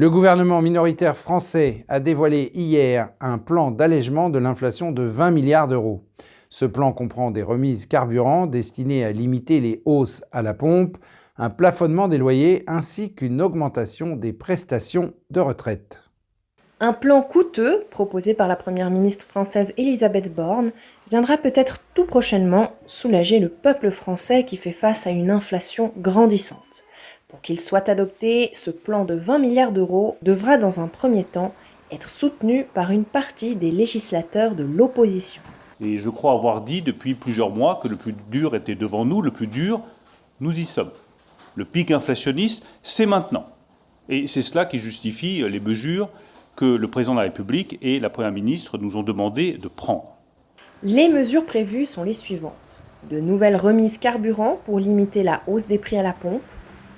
Le gouvernement minoritaire français a dévoilé hier un plan d'allègement de l'inflation de 20 milliards d'euros. Ce plan comprend des remises carburant destinées à limiter les hausses à la pompe, un plafonnement des loyers ainsi qu'une augmentation des prestations de retraite. Un plan coûteux, proposé par la Première ministre française Elisabeth Borne, viendra peut-être tout prochainement soulager le peuple français qui fait face à une inflation grandissante. Pour qu'il soit adopté, ce plan de 20 milliards d'euros devra dans un premier temps être soutenu par une partie des législateurs de l'opposition. Et je crois avoir dit depuis plusieurs mois que le plus dur était devant nous, le plus dur, nous y sommes. Le pic inflationniste, c'est maintenant. Et c'est cela qui justifie les mesures que le président de la République et la Première ministre nous ont demandé de prendre. Les mesures prévues sont les suivantes. De nouvelles remises carburant pour limiter la hausse des prix à la pompe,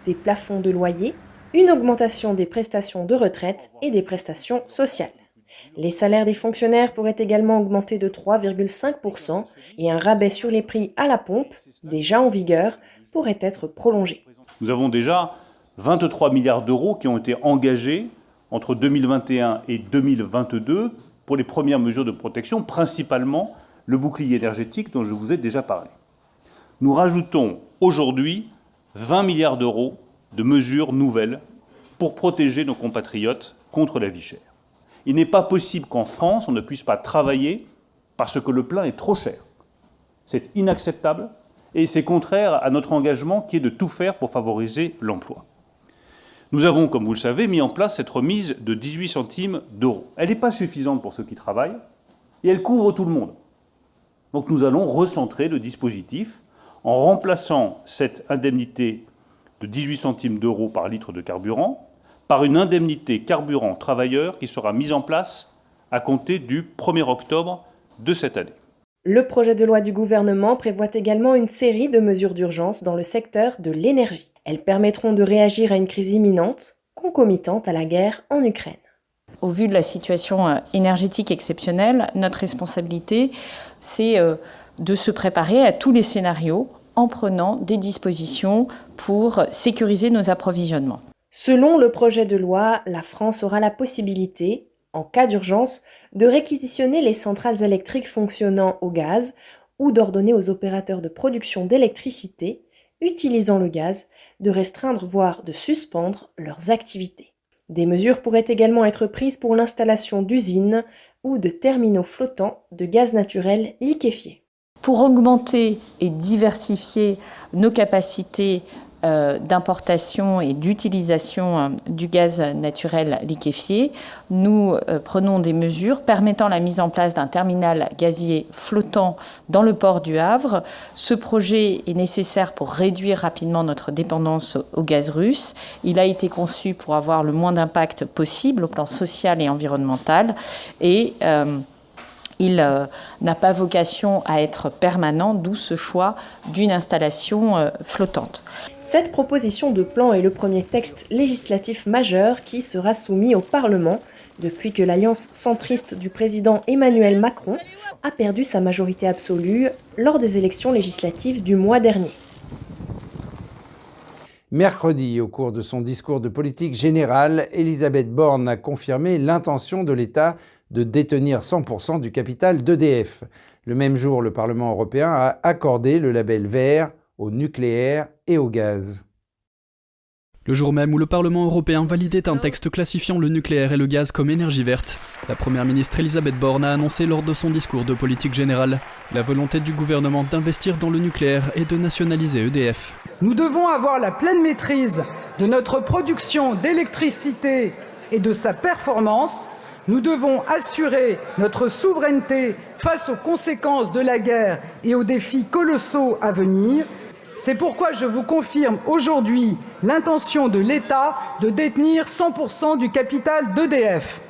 des plafonds de loyer, une augmentation des prestations de retraite et des prestations sociales. Les salaires des fonctionnaires pourraient également augmenter de 3,5% et un rabais sur les prix à la pompe, déjà en vigueur, pourrait être prolongé. Nous avons déjà 23 milliards d'euros qui ont été engagés entre 2021 et 2022 pour les premières mesures de protection, principalement le bouclier énergétique dont je vous ai déjà parlé. Nous rajoutons aujourd'hui 20 milliards d'euros de mesures nouvelles pour protéger nos compatriotes contre la vie chère. Il n'est pas possible qu'en France, on ne puisse pas travailler parce que le plein est trop cher. C'est inacceptable et c'est contraire à notre engagement qui est de tout faire pour favoriser l'emploi. Nous avons, comme vous le savez, mis en place cette remise de 18 centimes d'euros. Elle n'est pas suffisante pour ceux qui travaillent et elle couvre tout le monde. Donc nous allons recentrer le dispositif en remplaçant cette indemnité de 18 centimes d'euros par litre de carburant par une indemnité carburant travailleur qui sera mise en place à compter du 1er octobre de cette année. Le projet de loi du gouvernement prévoit également une série de mesures d'urgence dans le secteur de l'énergie. Elles permettront de réagir à une crise imminente, concomitante à la guerre en Ukraine. Au vu de la situation euh, énergétique exceptionnelle, notre responsabilité, c'est euh, de se préparer à tous les scénarios en prenant des dispositions pour sécuriser nos approvisionnements. Selon le projet de loi, la France aura la possibilité, en cas d'urgence, de réquisitionner les centrales électriques fonctionnant au gaz ou d'ordonner aux opérateurs de production d'électricité, utilisant le gaz, de restreindre voire de suspendre leurs activités. Des mesures pourraient également être prises pour l'installation d'usines ou de terminaux flottants de gaz naturel liquéfié. Pour augmenter et diversifier nos capacités euh, d'importation et d'utilisation euh, du gaz naturel liquéfié, nous euh, prenons des mesures permettant la mise en place d'un terminal gazier flottant dans le port du Havre. Ce projet est nécessaire pour réduire rapidement notre dépendance au gaz russe. Il a été conçu pour avoir le moins d'impact possible au plan social et environnemental et il n'a pas vocation à être permanent, d'où ce choix d'une installation flottante. Cette proposition de plan est le premier texte législatif majeur qui sera soumis au Parlement depuis que l'alliance centriste du président Emmanuel Macron a perdu sa majorité absolue lors des élections législatives du mois dernier. Mercredi, au cours de son discours de politique générale, Elisabeth Borne a confirmé l'intention de l'État de détenir 100% du capital d'EDF. Le même jour, le Parlement européen a accordé le label vert au nucléaire et au gaz. Le jour même où le Parlement européen validait un texte classifiant le nucléaire et le gaz comme énergie verte, la Première ministre Elisabeth Borne a annoncé lors de son discours de politique générale la volonté du gouvernement d'investir dans le nucléaire et de nationaliser EDF. Nous devons avoir la pleine maîtrise de notre production d'électricité et de sa performance. Nous devons assurer notre souveraineté face aux conséquences de la guerre et aux défis colossaux à venir. C'est pourquoi je vous confirme aujourd'hui l'intention de l'État de détenir 100% du capital d'EDF.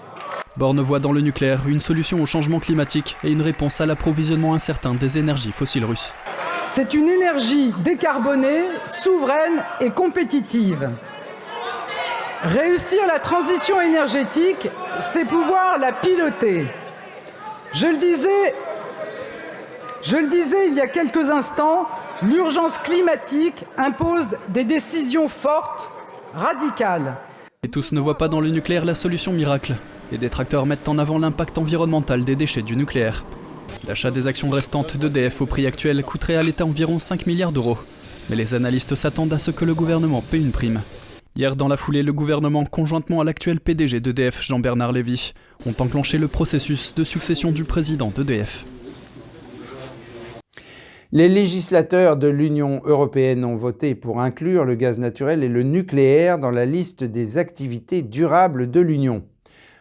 Borne voit dans le nucléaire une solution au changement climatique et une réponse à l'approvisionnement incertain des énergies fossiles russes. C'est une énergie décarbonée, souveraine et compétitive. Réussir la transition énergétique, c'est pouvoir la piloter. Je le disais, il y a quelques instants, L'urgence climatique impose des décisions fortes, radicales. Et tous ne voient pas dans le nucléaire la solution miracle. Les détracteurs mettent en avant l'impact environnemental des déchets du nucléaire. L'achat des actions restantes d'EDF au prix actuel coûterait à l'État environ 5 milliards d'euros. Mais les analystes s'attendent à ce que le gouvernement paie une prime. Hier, dans la foulée, le gouvernement, conjointement à l'actuel PDG d'EDF, Jean-Bernard Lévy, ont enclenché le processus de succession du président d'EDF. Les législateurs de l'Union européenne ont voté pour inclure le gaz naturel et le nucléaire dans la liste des activités durables de l'Union.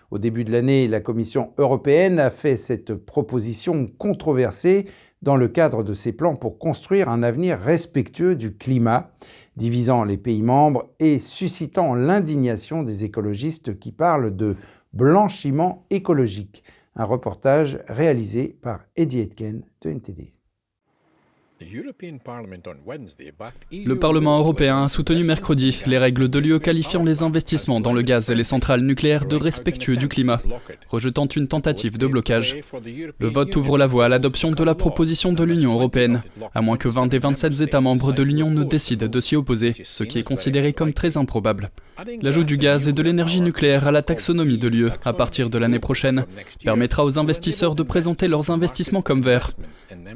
Au début de l'année, la Commission européenne a fait cette proposition controversée dans le cadre de ses plans pour construire un avenir respectueux du climat, divisant les pays membres et suscitant l'indignation des écologistes qui parlent de blanchiment écologique. Un reportage réalisé par Eddie Etken de NTD. Le Parlement européen a soutenu mercredi les règles de l'UE qualifiant les investissements dans le gaz et les centrales nucléaires de respectueux du climat, rejetant une tentative de blocage. Le vote ouvre la voie à l'adoption de la proposition de l'Union européenne, à moins que 20 des 27 États membres de l'Union ne décident de s'y opposer, ce qui est considéré comme très improbable. L'ajout du gaz et de l'énergie nucléaire à la taxonomie de l'UE à partir de l'année prochaine permettra aux investisseurs de présenter leurs investissements comme verts.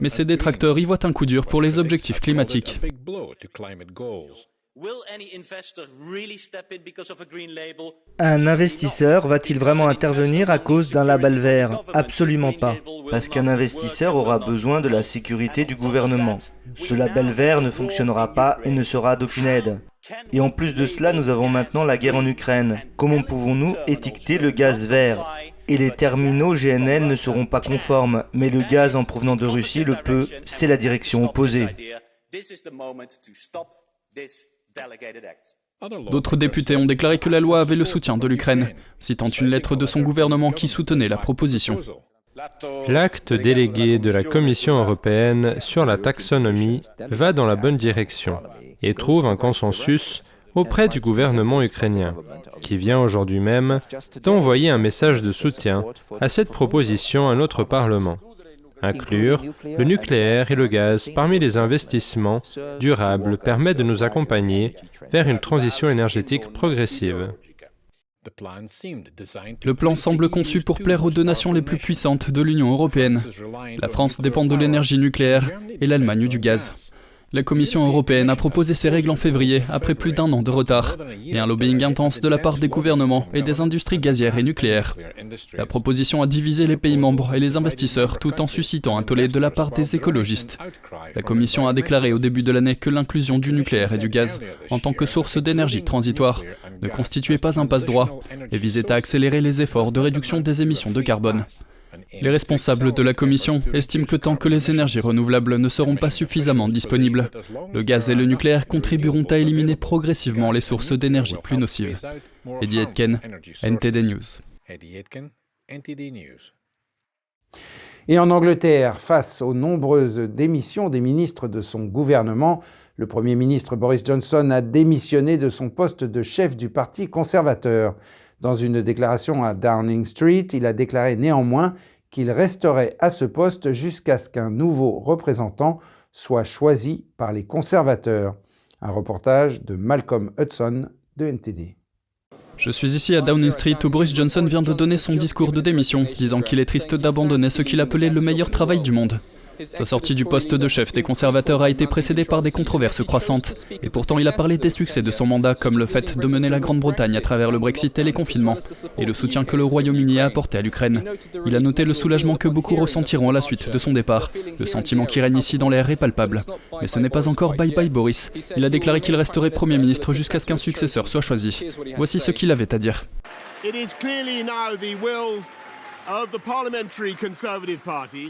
Mais ces détracteurs y voient un coup dur pour les objectifs climatiques. Un investisseur va-t-il vraiment intervenir à cause d'un label vert? Absolument pas, parce qu'un investisseur aura besoin de la sécurité du gouvernement. Ce label vert ne fonctionnera pas et ne sera d'aucune aide. Et en plus de cela, nous avons maintenant la guerre en Ukraine. Comment pouvons-nous étiqueter le gaz vert? Et les terminaux GNL ne seront pas conformes, mais le gaz en provenant de Russie le peut, c'est la direction opposée. D'autres députés ont déclaré que la loi avait le soutien de l'Ukraine, citant une lettre de son gouvernement qui soutenait la proposition. L'acte délégué de la Commission européenne sur la taxonomie va dans la bonne direction et trouve un consensus auprès du gouvernement ukrainien, qui vient aujourd'hui même d'envoyer un message de soutien à cette proposition à notre Parlement. Inclure le nucléaire et le gaz parmi les investissements durables permet de nous accompagner vers une transition énergétique progressive. Le plan semble conçu pour plaire aux deux nations les plus puissantes de l'Union européenne. La France dépend de l'énergie nucléaire et l'Allemagne du gaz. La Commission européenne a proposé ces règles en février, après plus d'un an de retard, et un lobbying intense de la part des gouvernements et des industries gazières et nucléaires. La proposition a divisé les pays membres et les investisseurs tout en suscitant un tollé de la part des écologistes. La Commission a déclaré au début de l'année que l'inclusion du nucléaire et du gaz en tant que source d'énergie transitoire ne constituait pas un passe-droit et visait à accélérer les efforts de réduction des émissions de carbone. Les responsables de la Commission estiment que tant que les énergies renouvelables ne seront pas suffisamment disponibles, le gaz et le nucléaire contribueront à éliminer progressivement les sources d'énergie plus nocives. Eddie Etken, NTD News. Et en Angleterre, face aux nombreuses démissions des ministres de son gouvernement, le Premier ministre Boris Johnson a démissionné de son poste de chef du Parti conservateur. Dans une déclaration à Downing Street, il a déclaré néanmoins qu'il resterait à ce poste jusqu'à ce qu'un nouveau représentant soit choisi par les conservateurs. Un reportage de Malcolm Hudson de NTD. Je suis ici à Downing Street où Boris Johnson vient de donner son discours de démission, disant qu'il est triste d'abandonner ce qu'il appelait le meilleur travail du monde. Sa sortie du poste de chef des conservateurs a été précédée par des controverses croissantes, et pourtant il a parlé des succès de son mandat comme le fait de mener la Grande-Bretagne à travers le Brexit et les confinements, et le soutien que le Royaume-Uni a apporté à l'Ukraine. Il a noté le soulagement que beaucoup ressentiront à la suite de son départ. Le sentiment qui règne ici dans l'air est palpable. Mais ce n'est pas encore bye bye Boris. Il a déclaré qu'il resterait Premier ministre jusqu'à ce qu'un successeur soit choisi. Voici ce qu'il avait à dire.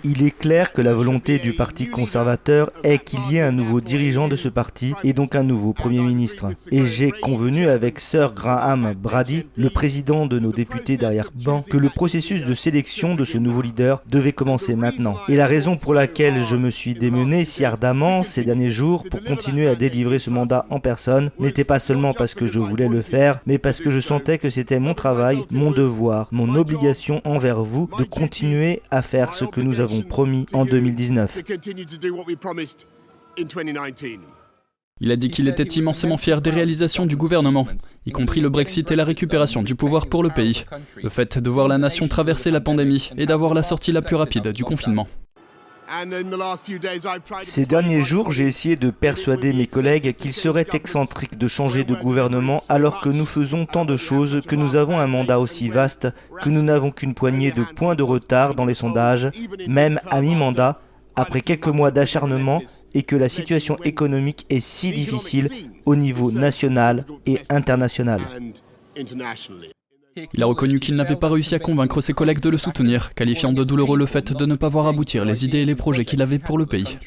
Il est clair que la volonté du Parti conservateur est qu'il y ait un nouveau dirigeant de ce parti et donc un nouveau Premier ministre. Et j'ai convenu avec Sir Graham Brady, le président de nos députés d'arrière-ban, que le processus de sélection de ce nouveau leader devait commencer maintenant. Et la raison pour laquelle je me suis démené si ardemment ces derniers jours pour continuer à délivrer ce mandat en personne n'était pas seulement parce que je voulais le faire, mais parce que je sentais que c'était mon travail, mon devoir, mon obligation envers vous de continuer à faire ce que nous avons promis en 2019. Il a dit qu'il était immensément fier des réalisations du gouvernement, y compris le Brexit et la récupération du pouvoir pour le pays, le fait de voir la nation traverser la pandémie et d'avoir la sortie la plus rapide du confinement. Ces derniers jours, j'ai essayé de persuader mes collègues qu'il serait excentrique de changer de gouvernement alors que nous faisons tant de choses, que nous avons un mandat aussi vaste, que nous n'avons qu'une poignée de points de retard dans les sondages, même à mi-mandat, après quelques mois d'acharnement, et que la situation économique est si difficile au niveau national et international. Il a reconnu qu'il n'avait pas réussi à convaincre ses collègues de le soutenir, qualifiant de douloureux le fait de ne pas voir aboutir les idées et les projets qu'il avait pour le pays.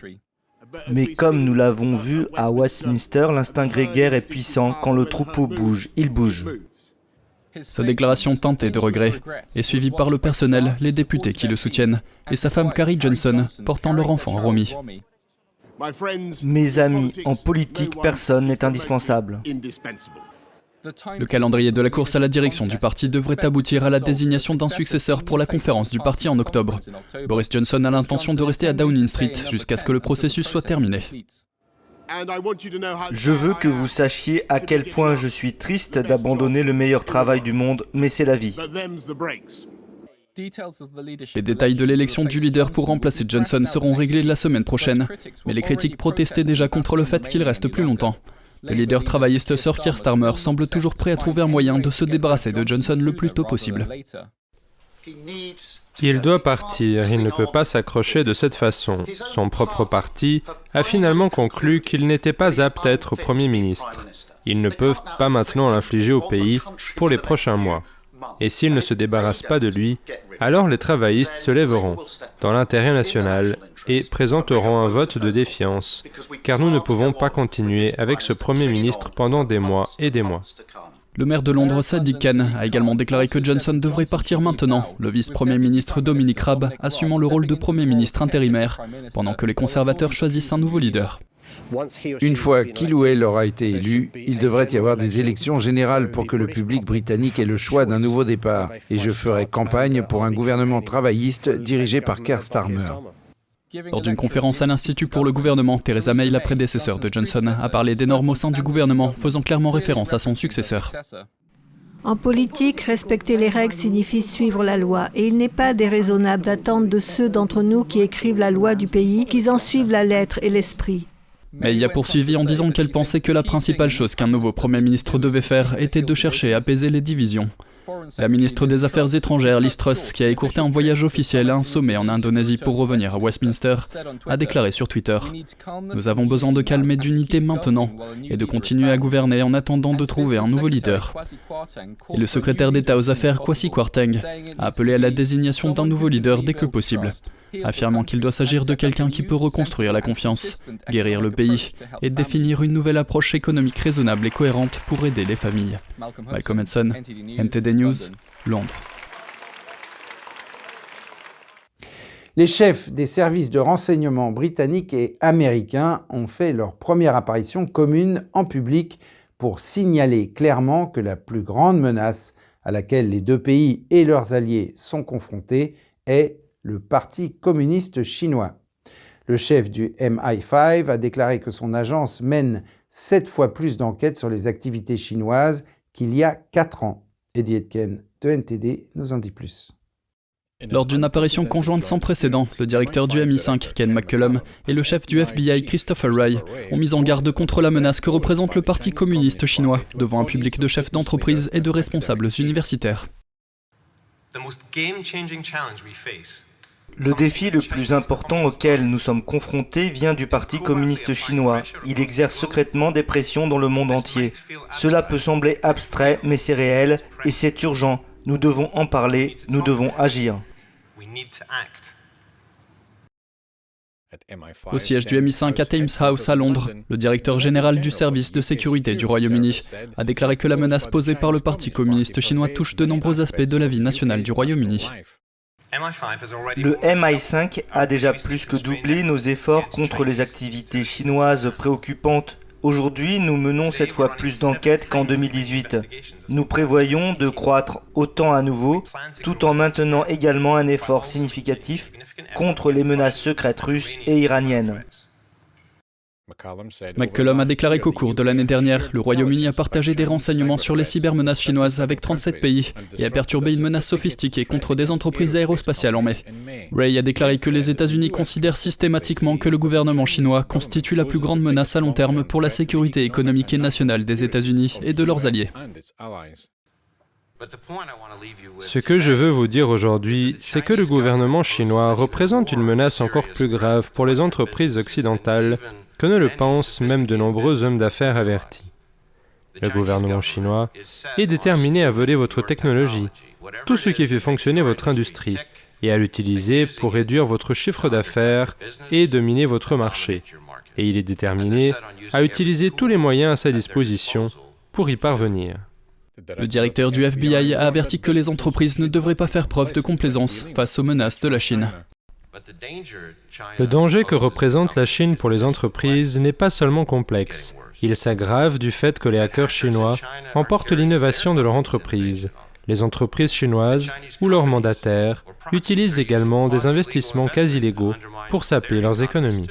Mais comme nous l'avons vu à Westminster, l'instinct grégaire est puissant. Quand le troupeau bouge, il bouge. Sa déclaration teintée de regret est suivie par le personnel, les députés qui le soutiennent, et sa femme Carrie Johnson, portant leur enfant Romy. Mes amis, en politique, personne n'est indispensable. Le calendrier de la course à la direction du parti devrait aboutir à la désignation d'un successeur pour la conférence du parti en octobre. Boris Johnson a l'intention de rester à Downing Street jusqu'à ce que le processus soit terminé. Je veux que vous sachiez à quel point je suis triste d'abandonner le meilleur travail du monde, mais c'est la vie. Les détails de l'élection du leader pour remplacer Johnson seront réglés la semaine prochaine, mais les critiques protestaient déjà contre le fait qu'il reste plus longtemps. Le leader travailliste Sir Keir Starmer semble toujours prêt à trouver un moyen de se débarrasser de Johnson le plus tôt possible. Il doit partir, il ne peut pas s'accrocher de cette façon. Son propre parti a finalement conclu qu'il n'était pas apte à être Premier ministre. Ils ne peuvent pas maintenant l'infliger au pays pour les prochains mois. Et s'ils ne se débarrassent pas de lui, alors les travaillistes se lèveront, dans l'intérêt national, et présenteront un vote de défiance, car nous ne pouvons pas continuer avec ce Premier ministre pendant des mois et des mois. Le maire de Londres, Sadiq Khan, a également déclaré que Johnson devrait partir maintenant, le vice-premier ministre Dominic Raab assumant le rôle de Premier ministre intérimaire, pendant que les conservateurs choisissent un nouveau leader. Une fois qu'il ou elle aura été élu, il devrait y avoir des élections générales pour que le public britannique ait le choix d'un nouveau départ. Et je ferai campagne pour un gouvernement travailliste dirigé par Keir Starmer. Lors d'une conférence à l'Institut pour le gouvernement, Theresa May, la prédécesseur de Johnson, a parlé des normes au sein du gouvernement, faisant clairement référence à son successeur. En politique, respecter les règles signifie suivre la loi, et il n'est pas déraisonnable d'attendre de ceux d'entre nous qui écrivent la loi du pays qu'ils en suivent la lettre et l'esprit. Mais il a poursuivi en disant qu'elle pensait que la principale chose qu'un nouveau Premier ministre devait faire était de chercher à apaiser les divisions. La ministre des Affaires étrangères, Liz Truss, qui a écourté un voyage officiel à un sommet en Indonésie pour revenir à Westminster, a déclaré sur Twitter Nous avons besoin de calme et d'unité maintenant et de continuer à gouverner en attendant de trouver un nouveau leader. Et le secrétaire d'État aux Affaires, Kwasi Kwarteng, a appelé à la désignation d'un nouveau leader dès que possible affirmant qu'il doit s'agir de quelqu'un qui peut reconstruire la confiance, guérir le pays et définir une nouvelle approche économique raisonnable et cohérente pour aider les familles. Malcolm Hudson, NTD News, Londres. Les chefs des services de renseignement britanniques et américains ont fait leur première apparition commune en public pour signaler clairement que la plus grande menace à laquelle les deux pays et leurs alliés sont confrontés est le Parti communiste chinois. Le chef du MI5 a déclaré que son agence mène sept fois plus d'enquêtes sur les activités chinoises qu'il y a quatre ans. Eddie Etken de NTD nous en dit plus. Lors d'une apparition conjointe sans précédent, le directeur du MI5, Ken McCullum, et le chef du FBI, Christopher Wray, ont mis en garde contre la menace que représente le Parti communiste chinois devant un public de chefs d'entreprise et de responsables universitaires. Le défi le plus important auquel nous sommes confrontés vient du Parti communiste chinois. Il exerce secrètement des pressions dans le monde entier. Cela peut sembler abstrait, mais c'est réel et c'est urgent. Nous devons en parler, nous devons agir. Au siège du MI5 à Thames House à Londres, le directeur général du service de sécurité du Royaume-Uni a déclaré que la menace posée par le Parti communiste chinois touche de nombreux aspects de la vie nationale du Royaume-Uni. Le MI5 a déjà plus que doublé nos efforts contre les activités chinoises préoccupantes. Aujourd'hui, nous menons cette fois plus d'enquêtes qu'en 2018. Nous prévoyons de croître autant à nouveau, tout en maintenant également un effort significatif contre les menaces secrètes russes et iraniennes. McCollum a déclaré qu'au cours de l'année dernière, le Royaume-Uni a partagé des renseignements sur les cybermenaces chinoises avec 37 pays et a perturbé une menace sophistiquée contre des entreprises aérospatiales en mai. Ray a déclaré que les États-Unis considèrent systématiquement que le gouvernement chinois constitue la plus grande menace à long terme pour la sécurité économique et nationale des États-Unis et de leurs alliés. Ce que je veux vous dire aujourd'hui, c'est que le gouvernement chinois représente une menace encore plus grave pour les entreprises occidentales que ne le pensent même de nombreux hommes d'affaires avertis. Le gouvernement chinois est déterminé à voler votre technologie, tout ce qui fait fonctionner votre industrie, et à l'utiliser pour réduire votre chiffre d'affaires et dominer votre marché. Et il est déterminé à utiliser tous les moyens à sa disposition pour y parvenir. Le directeur du FBI a averti que les entreprises ne devraient pas faire preuve de complaisance face aux menaces de la Chine. Le danger que représente la Chine pour les entreprises n'est pas seulement complexe. Il s'aggrave du fait que les hackers chinois emportent l'innovation de leur entreprise. Les entreprises chinoises ou leurs mandataires utilisent également des investissements quasi légaux pour saper leurs économies.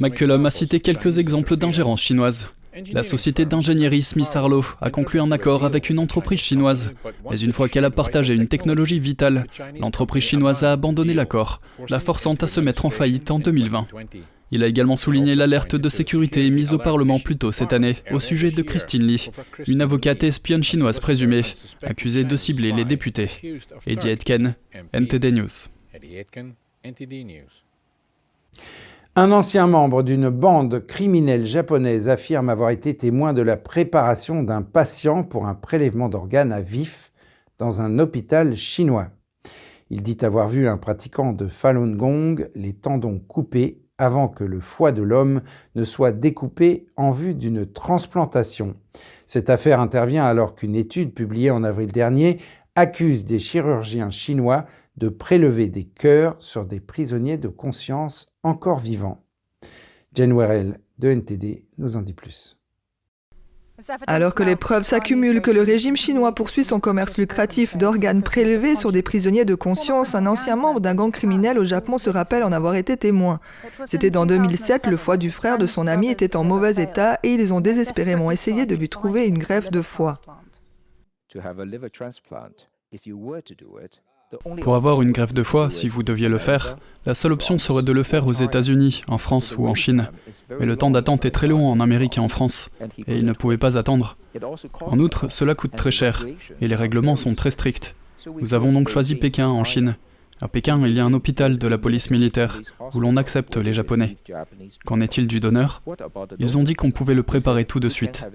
McCullum a cité quelques exemples d'ingérence chinoise. La société d'ingénierie Smith Harlow a conclu un accord avec une entreprise chinoise. Mais une fois qu'elle a partagé une technologie vitale, l'entreprise chinoise a abandonné l'accord, la forçant à se mettre en faillite en 2020. Il a également souligné l'alerte de sécurité mise au Parlement plus tôt cette année au sujet de Christine Lee, une avocate espionne chinoise présumée, accusée de cibler les députés. Eddie Etken, NTD News. Un ancien membre d'une bande criminelle japonaise affirme avoir été témoin de la préparation d'un patient pour un prélèvement d'organes à vif dans un hôpital chinois. Il dit avoir vu un pratiquant de Falun Gong les tendons coupés avant que le foie de l'homme ne soit découpé en vue d'une transplantation. Cette affaire intervient alors qu'une étude publiée en avril dernier accuse des chirurgiens chinois de prélever des cœurs sur des prisonniers de conscience encore vivants. Jen Werrell de NTD nous en dit plus. Alors que les preuves s'accumulent que le régime chinois poursuit son commerce lucratif d'organes prélevés sur des prisonniers de conscience, un ancien membre d'un gang criminel au Japon se rappelle en avoir été témoin. C'était en 2007, le foie du frère de son ami était en mauvais état et ils ont désespérément essayé de lui trouver une greffe de foie. Pour avoir une greffe de foie, si vous deviez le faire, la seule option serait de le faire aux États-Unis, en France ou en Chine. Mais le temps d'attente est très long en Amérique et en France, et il ne pouvait pas attendre. En outre, cela coûte très cher, et les règlements sont très stricts. Nous avons donc choisi Pékin, en Chine. À Pékin, il y a un hôpital de la police militaire, où l'on accepte les Japonais. Qu'en est-il du donneur? Ils ont dit qu'on pouvait le préparer tout de suite.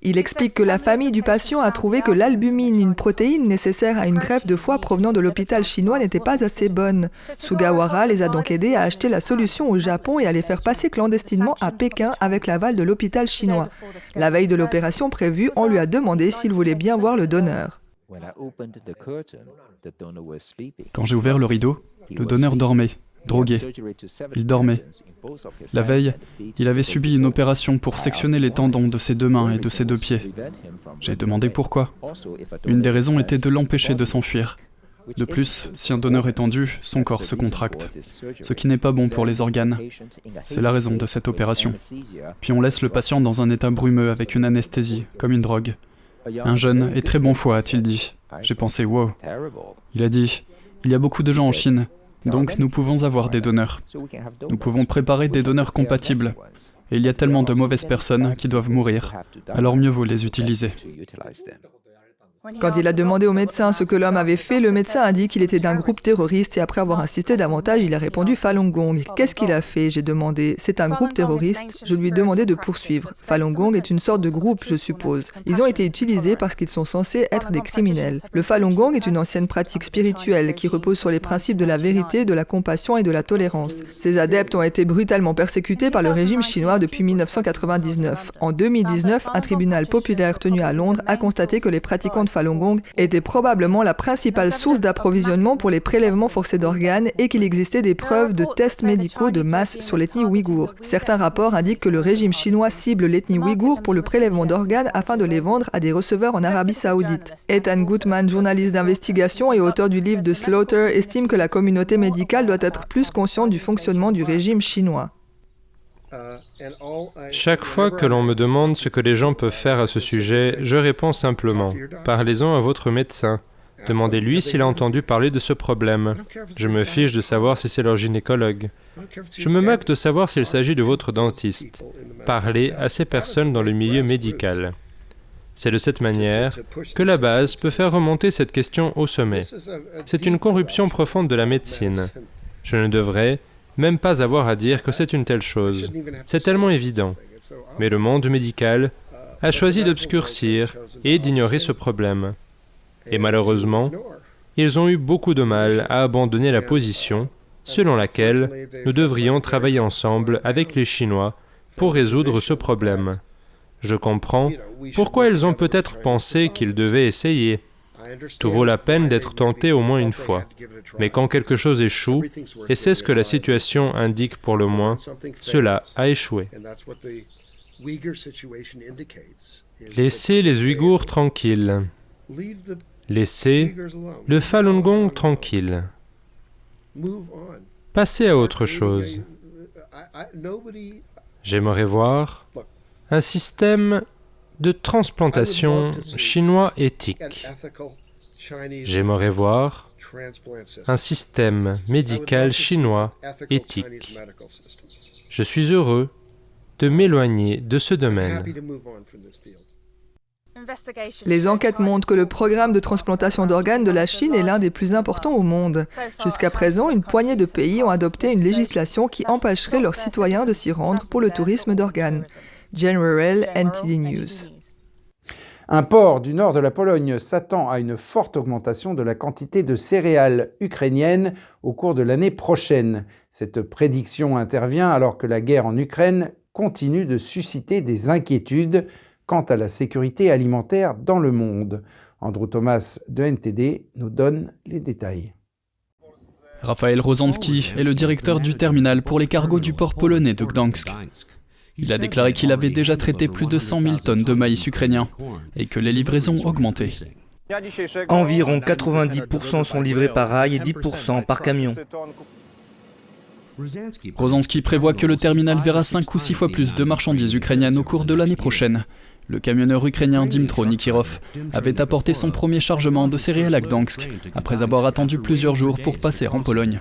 Il explique que la famille du patient a trouvé que l'albumine, une protéine nécessaire à une greffe de foie provenant de l'hôpital chinois, n'était pas assez bonne. Sugawara les a donc aidés à acheter la solution au Japon et à les faire passer clandestinement à Pékin avec l'aval de l'hôpital chinois. La veille de l'opération prévue, on lui a demandé s'il voulait bien voir le donneur. Quand j'ai ouvert le rideau, le donneur dormait drogué. Il dormait. La veille, il avait subi une opération pour sectionner les tendons de ses deux mains et de ses deux pieds. J'ai demandé pourquoi. Une des raisons était de l'empêcher de s'enfuir. De plus, si un donneur est tendu, son corps se contracte, ce qui n'est pas bon pour les organes. C'est la raison de cette opération. Puis on laisse le patient dans un état brumeux avec une anesthésie, comme une drogue. Un jeune et très bon foie, a-t-il dit. J'ai pensé, wow. Il a dit, il y a beaucoup de gens en Chine donc nous pouvons avoir des donneurs. Nous pouvons préparer des donneurs compatibles. Et il y a tellement de mauvaises personnes qui doivent mourir, alors mieux vaut les utiliser. Quand il a demandé au médecin ce que l'homme avait fait, le médecin a dit qu'il était d'un groupe terroriste et après avoir insisté davantage, il a répondu Falun Gong. Qu'est-ce qu'il a fait? J'ai demandé. C'est un groupe terroriste? Je lui ai demandé de poursuivre. Falun Gong est une sorte de groupe, je suppose. Ils ont été utilisés parce qu'ils sont censés être des criminels. Le Falun Gong est une ancienne pratique spirituelle qui repose sur les principes de la vérité, de la compassion et de la tolérance. Ces adeptes ont été brutalement persécutés par le régime chinois depuis 1999. En 2019, un tribunal populaire tenu à Londres a constaté que les pratiquants de Falun Gong était probablement la principale source d'approvisionnement pour les prélèvements forcés d'organes et qu'il existait des preuves de tests médicaux de masse sur l'ethnie ouïghour. Certains rapports indiquent que le régime chinois cible l'ethnie ouïghour pour le prélèvement d'organes afin de les vendre à des receveurs en Arabie saoudite. Ethan Gutman, journaliste d'investigation et auteur du livre de Slaughter, estime que la communauté médicale doit être plus consciente du fonctionnement du régime chinois. Chaque fois que l'on me demande ce que les gens peuvent faire à ce sujet, je réponds simplement, parlez-en à votre médecin. Demandez-lui s'il a entendu parler de ce problème. Je me fiche de savoir si c'est leur gynécologue. Je me moque de savoir s'il s'agit de votre dentiste. Parlez à ces personnes dans le milieu médical. C'est de cette manière que la base peut faire remonter cette question au sommet. C'est une corruption profonde de la médecine. Je ne devrais même pas avoir à dire que c'est une telle chose. C'est tellement évident. Mais le monde médical a choisi d'obscurcir et d'ignorer ce problème. Et malheureusement, ils ont eu beaucoup de mal à abandonner la position selon laquelle nous devrions travailler ensemble avec les Chinois pour résoudre ce problème. Je comprends pourquoi ils ont peut-être pensé qu'ils devaient essayer. Tout vaut la peine d'être tenté au moins une fois. Mais quand quelque chose échoue, et c'est ce que la situation indique pour le moins, cela a échoué. Laissez les Ouïghours tranquilles. Laissez le Falun Gong tranquille. Passez à autre chose. J'aimerais voir un système de transplantation chinois éthique. J'aimerais voir un système médical chinois éthique. Je suis heureux de m'éloigner de ce domaine. Les enquêtes montrent que le programme de transplantation d'organes de la Chine est l'un des plus importants au monde. Jusqu'à présent, une poignée de pays ont adopté une législation qui empêcherait leurs citoyens de s'y rendre pour le tourisme d'organes. General NTD News. Un port du nord de la Pologne s'attend à une forte augmentation de la quantité de céréales ukrainiennes au cours de l'année prochaine. Cette prédiction intervient alors que la guerre en Ukraine continue de susciter des inquiétudes quant à la sécurité alimentaire dans le monde. Andrew Thomas de NTD nous donne les détails. Raphaël Rosanski est le directeur du terminal pour les cargos du port polonais de Gdansk. Il a déclaré qu'il avait déjà traité plus de 100 000 tonnes de maïs ukrainien et que les livraisons augmentaient. Environ 90% sont livrés par rail et 10% par camion. Rosanski prévoit que le terminal verra 5 ou 6 fois plus de marchandises ukrainiennes au cours de l'année prochaine. Le camionneur ukrainien Dimtro Nikirov avait apporté son premier chargement de céréales à Gdansk, après avoir attendu plusieurs jours pour passer en Pologne.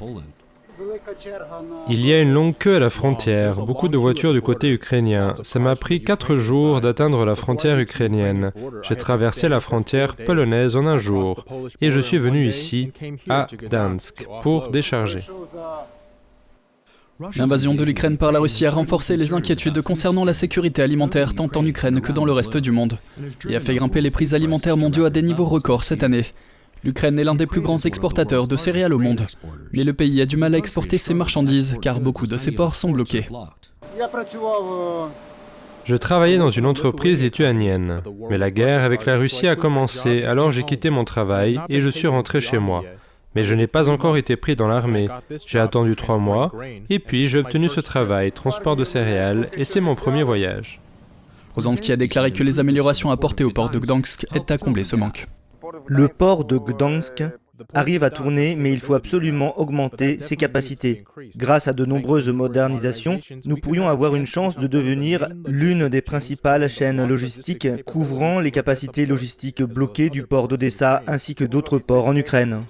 Il y a une longue queue à la frontière, beaucoup de voitures du côté ukrainien. Ça m'a pris quatre jours d'atteindre la frontière ukrainienne. J'ai traversé la frontière polonaise en un jour et je suis venu ici, à Gdansk, pour décharger. L'invasion de l'Ukraine par la Russie a renforcé les inquiétudes concernant la sécurité alimentaire tant en Ukraine que dans le reste du monde et a fait grimper les prix alimentaires mondiaux à des niveaux records cette année. L'Ukraine est l'un des plus grands exportateurs de céréales au monde, mais le pays a du mal à exporter ses marchandises car beaucoup de ses ports sont bloqués. Je travaillais dans une entreprise lituanienne, mais la guerre avec la Russie a commencé, alors j'ai quitté mon travail et je suis rentré chez moi. Mais je n'ai pas encore été pris dans l'armée. J'ai attendu trois mois, et puis j'ai obtenu ce travail, transport de céréales, et c'est mon premier voyage. Rosanski a déclaré que les améliorations apportées au port de Gdansk aident à combler ce manque. Le port de Gdansk arrive à tourner, mais il faut absolument augmenter ses capacités. Grâce à de nombreuses modernisations, nous pourrions avoir une chance de devenir l'une des principales chaînes logistiques couvrant les capacités logistiques bloquées du port d'Odessa ainsi que d'autres ports en Ukraine.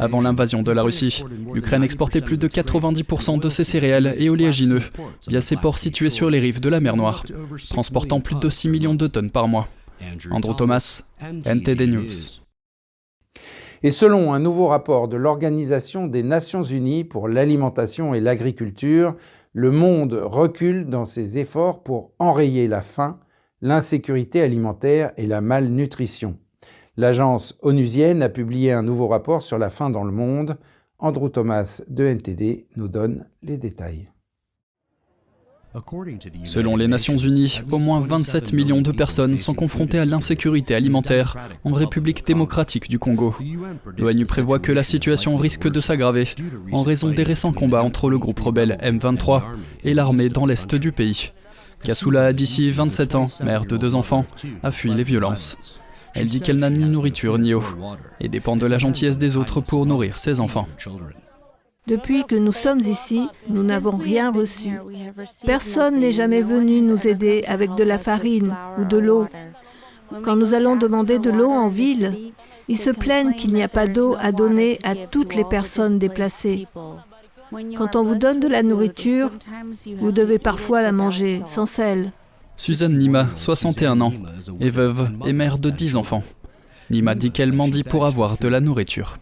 Avant l'invasion de la Russie, l'Ukraine exportait plus de 90% de ses céréales et oléagineux via ses ports situés sur les rives de la mer Noire, transportant plus de 6 millions de tonnes par mois. Andrew Thomas, NTD News. Et selon un nouveau rapport de l'Organisation des Nations Unies pour l'alimentation et l'agriculture, le monde recule dans ses efforts pour enrayer la faim, l'insécurité alimentaire et la malnutrition. L'agence onusienne a publié un nouveau rapport sur la faim dans le monde. Andrew Thomas de NTD nous donne les détails. Selon les Nations Unies, au moins 27 millions de personnes sont confrontées à l'insécurité alimentaire en République démocratique du Congo. L'ONU prévoit que la situation risque de s'aggraver en raison des récents combats entre le groupe rebelle M23 et l'armée dans l'est du pays. Kassoula, d'ici 27 ans, mère de deux enfants, a fui les violences. Elle dit qu'elle n'a ni nourriture ni eau et dépend de la gentillesse des autres pour nourrir ses enfants. Depuis que nous sommes ici, nous n'avons rien reçu. Personne n'est jamais venu nous aider avec de la farine ou de l'eau. Quand nous allons demander de l'eau en ville, ils se plaignent qu'il n'y a pas d'eau à donner à toutes les personnes déplacées. Quand on vous donne de la nourriture, vous devez parfois la manger sans sel. Suzanne Nima, 61 ans, est veuve et mère de 10 enfants. Nima dit qu'elle mendie pour avoir de la nourriture.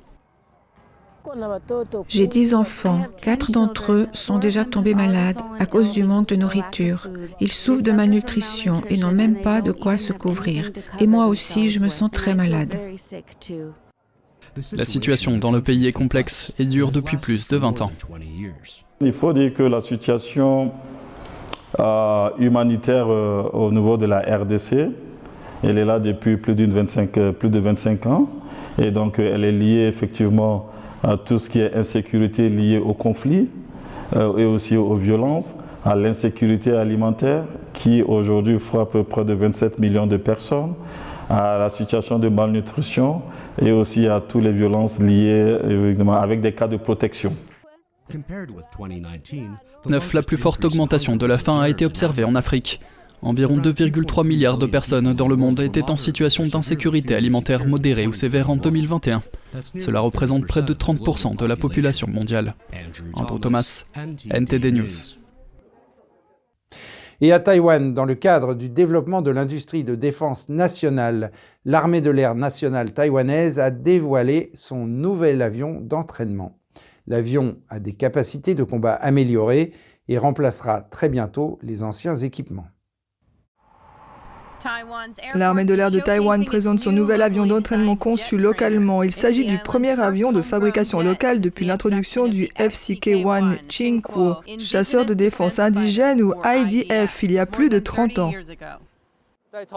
J'ai 10 enfants. Quatre d'entre eux sont déjà tombés malades à cause du manque de nourriture. Ils souffrent de malnutrition et n'ont même pas de quoi se couvrir. Et moi aussi, je me sens très malade. La situation dans le pays est complexe et dure depuis plus de 20 ans. Il faut dire que la situation euh, humanitaire euh, au niveau de la RDC, elle est là depuis plus, 25, euh, plus de 25 ans. Et donc, elle est liée effectivement à tout ce qui est insécurité liée au conflit et aussi aux violences, à l'insécurité alimentaire qui aujourd'hui frappe près de 27 millions de personnes, à la situation de malnutrition et aussi à toutes les violences liées évidemment, avec des cas de protection. 9. La plus forte augmentation de la faim a été observée en Afrique. Environ 2,3 milliards de personnes dans le monde étaient en situation d'insécurité alimentaire modérée ou sévère en 2021. Cela représente près de 30% de la population mondiale. Andrew Thomas, NTD News. Et à Taïwan, dans le cadre du développement de l'industrie de défense nationale, l'armée de l'air nationale taïwanaise a dévoilé son nouvel avion d'entraînement. L'avion a des capacités de combat améliorées et remplacera très bientôt les anciens équipements. L'armée de l'air de Taïwan présente son nouvel avion d'entraînement conçu localement. Il s'agit du premier avion de fabrication locale depuis l'introduction du FCK-1 Chingkuo, chasseur de défense indigène ou IDF, il y a plus de 30 ans.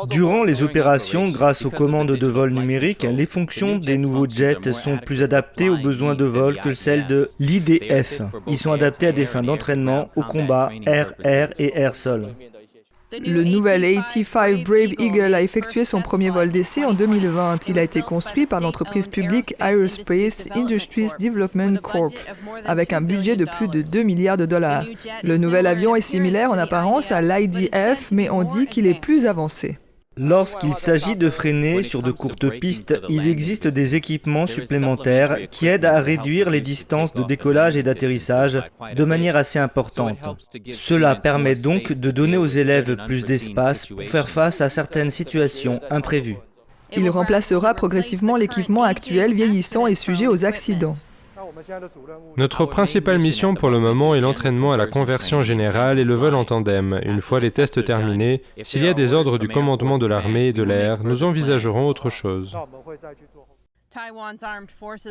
Durant les opérations, grâce aux commandes de vol numériques, les fonctions des nouveaux jets sont plus adaptées aux besoins de vol que celles de l'IDF. Ils sont adaptés à des fins d'entraînement, au combat, air-air et air-sol. Le nouvel 85 Brave Eagle a effectué son premier vol d'essai en 2020. Il a été construit par l'entreprise publique Aerospace Industries Development Corp. avec un budget de plus de 2 milliards de dollars. Le nouvel avion est similaire en apparence à l'IDF, mais on dit qu'il est plus avancé. Lorsqu'il s'agit de freiner sur de courtes pistes, il existe des équipements supplémentaires qui aident à réduire les distances de décollage et d'atterrissage de manière assez importante. Cela permet donc de donner aux élèves plus d'espace pour faire face à certaines situations imprévues. Il remplacera progressivement l'équipement actuel vieillissant et sujet aux accidents. Notre principale mission pour le moment est l'entraînement à la conversion générale et le vol en tandem. Une fois les tests terminés, s'il y a des ordres du commandement de l'armée et de l'air, nous envisagerons autre chose.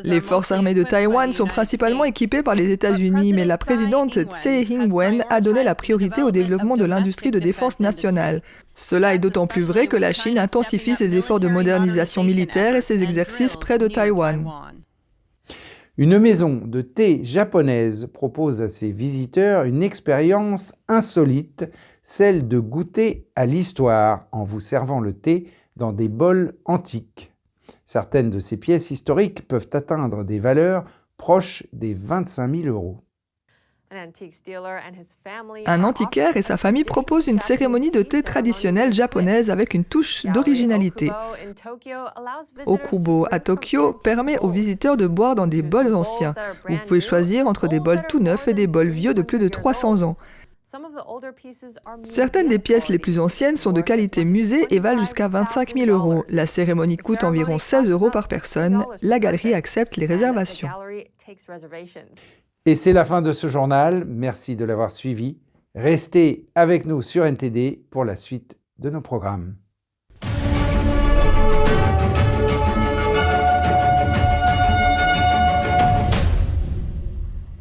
Les forces armées de Taïwan sont principalement équipées par les États-Unis, mais la présidente Tsai Ing-wen a donné la priorité au développement de l'industrie de défense nationale. Cela est d'autant plus vrai que la Chine intensifie ses efforts de modernisation militaire et ses exercices près de Taïwan. Une maison de thé japonaise propose à ses visiteurs une expérience insolite, celle de goûter à l'histoire en vous servant le thé dans des bols antiques. Certaines de ces pièces historiques peuvent atteindre des valeurs proches des 25 000 euros. Un antiquaire et sa famille proposent une cérémonie de thé traditionnelle japonaise avec une touche d'originalité. Okubo à Tokyo permet aux visiteurs de boire dans des bols anciens. Vous pouvez choisir entre des bols tout neufs et des bols vieux de plus de 300 ans. Certaines des pièces les plus anciennes sont de qualité musée et valent jusqu'à 25 000 euros. La cérémonie coûte environ 16 euros par personne. La galerie accepte les réservations. Et c'est la fin de ce journal. Merci de l'avoir suivi. Restez avec nous sur NTD pour la suite de nos programmes.